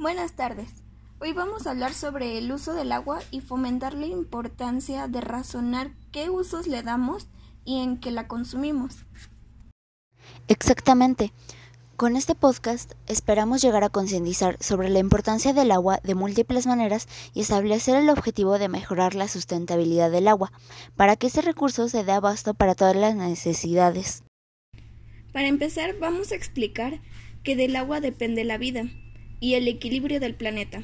Buenas tardes. Hoy vamos a hablar sobre el uso del agua y fomentar la importancia de razonar qué usos le damos y en qué la consumimos. Exactamente. Con este podcast esperamos llegar a concientizar sobre la importancia del agua de múltiples maneras y establecer el objetivo de mejorar la sustentabilidad del agua, para que ese recurso se dé abasto para todas las necesidades. Para empezar, vamos a explicar que del agua depende la vida y el equilibrio del planeta.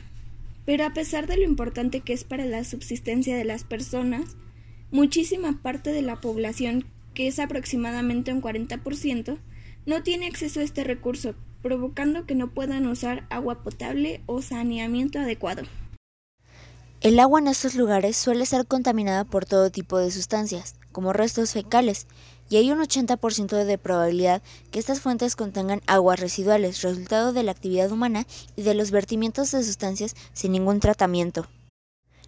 Pero a pesar de lo importante que es para la subsistencia de las personas, muchísima parte de la población, que es aproximadamente un 40%, no tiene acceso a este recurso, provocando que no puedan usar agua potable o saneamiento adecuado. El agua en estos lugares suele ser contaminada por todo tipo de sustancias, como restos fecales, y hay un 80% de probabilidad que estas fuentes contengan aguas residuales, resultado de la actividad humana y de los vertimientos de sustancias sin ningún tratamiento.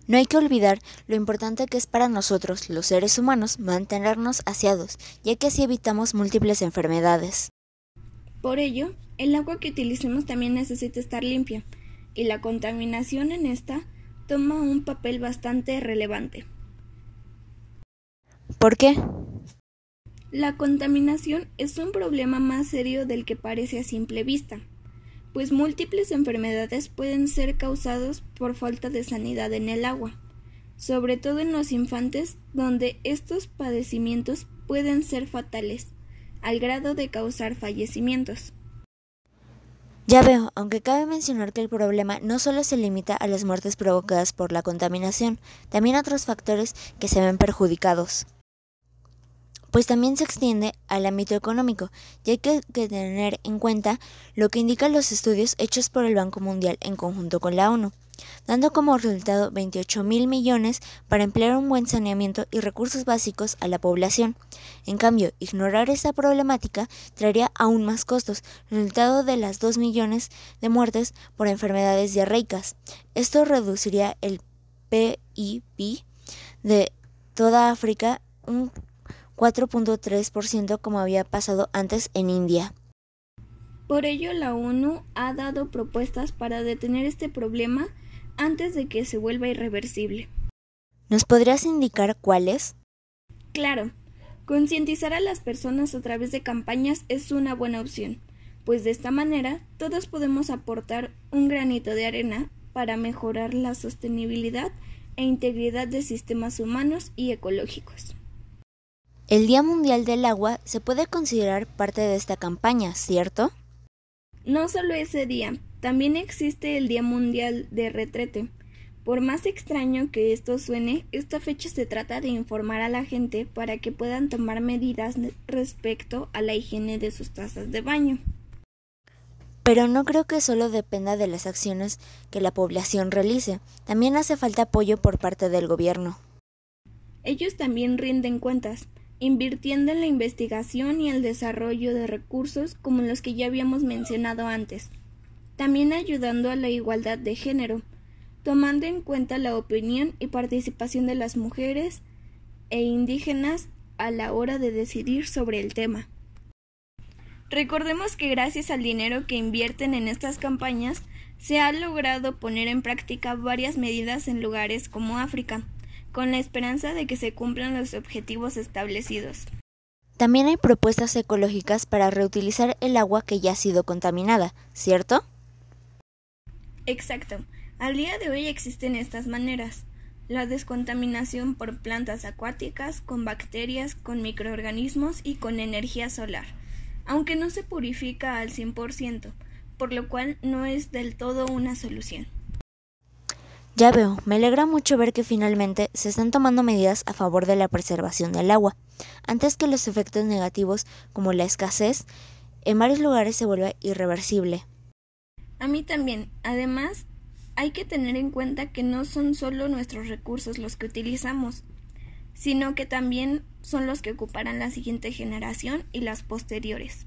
No hay que olvidar lo importante que es para nosotros, los seres humanos, mantenernos aseados, ya que así evitamos múltiples enfermedades. Por ello, el agua que utilicemos también necesita estar limpia, y la contaminación en esta toma un papel bastante relevante. ¿Por qué? La contaminación es un problema más serio del que parece a simple vista, pues múltiples enfermedades pueden ser causadas por falta de sanidad en el agua, sobre todo en los infantes, donde estos padecimientos pueden ser fatales, al grado de causar fallecimientos. Ya veo, aunque cabe mencionar que el problema no solo se limita a las muertes provocadas por la contaminación, también a otros factores que se ven perjudicados pues también se extiende al ámbito económico, ya hay que, tener en cuenta lo que indican los estudios hechos por el Banco Mundial en conjunto con la ONU, dando como resultado 28 mil millones para emplear un buen saneamiento y recursos básicos a la población. En cambio, ignorar esta problemática traería aún más costos, resultado de las 2 millones de muertes por enfermedades diarreicas. Esto reduciría el PIB de toda África un 4.3% como había pasado antes en India. Por ello, la ONU ha dado propuestas para detener este problema antes de que se vuelva irreversible. ¿Nos podrías indicar cuáles? Claro, concientizar a las personas a través de campañas es una buena opción, pues de esta manera todos podemos aportar un granito de arena para mejorar la sostenibilidad e integridad de sistemas humanos y ecológicos. El Día Mundial del Agua se puede considerar parte de esta campaña, ¿cierto? No solo ese día, también existe el Día Mundial de Retrete. Por más extraño que esto suene, esta fecha se trata de informar a la gente para que puedan tomar medidas respecto a la higiene de sus tazas de baño. Pero no creo que solo dependa de las acciones que la población realice, también hace falta apoyo por parte del gobierno. Ellos también rinden cuentas, invirtiendo en la investigación y el desarrollo de recursos como los que ya habíamos mencionado antes, también ayudando a la igualdad de género, tomando en cuenta la opinión y participación de las mujeres e indígenas a la hora de decidir sobre el tema. Recordemos que gracias al dinero que invierten en estas campañas se ha logrado poner en práctica varias medidas en lugares como África, con la esperanza de que se cumplan los objetivos establecidos. También hay propuestas ecológicas para reutilizar el agua que ya ha sido contaminada, ¿cierto? Exacto. Al día de hoy existen estas maneras. La descontaminación por plantas acuáticas, con bacterias, con microorganismos y con energía solar, aunque no se purifica al 100%, por lo cual no es del todo una solución. Ya veo, me alegra mucho ver que finalmente se están tomando medidas a favor de la preservación del agua, antes que los efectos negativos como la escasez en varios lugares se vuelva irreversible. A mí también. Además, hay que tener en cuenta que no son solo nuestros recursos los que utilizamos, sino que también son los que ocuparán la siguiente generación y las posteriores.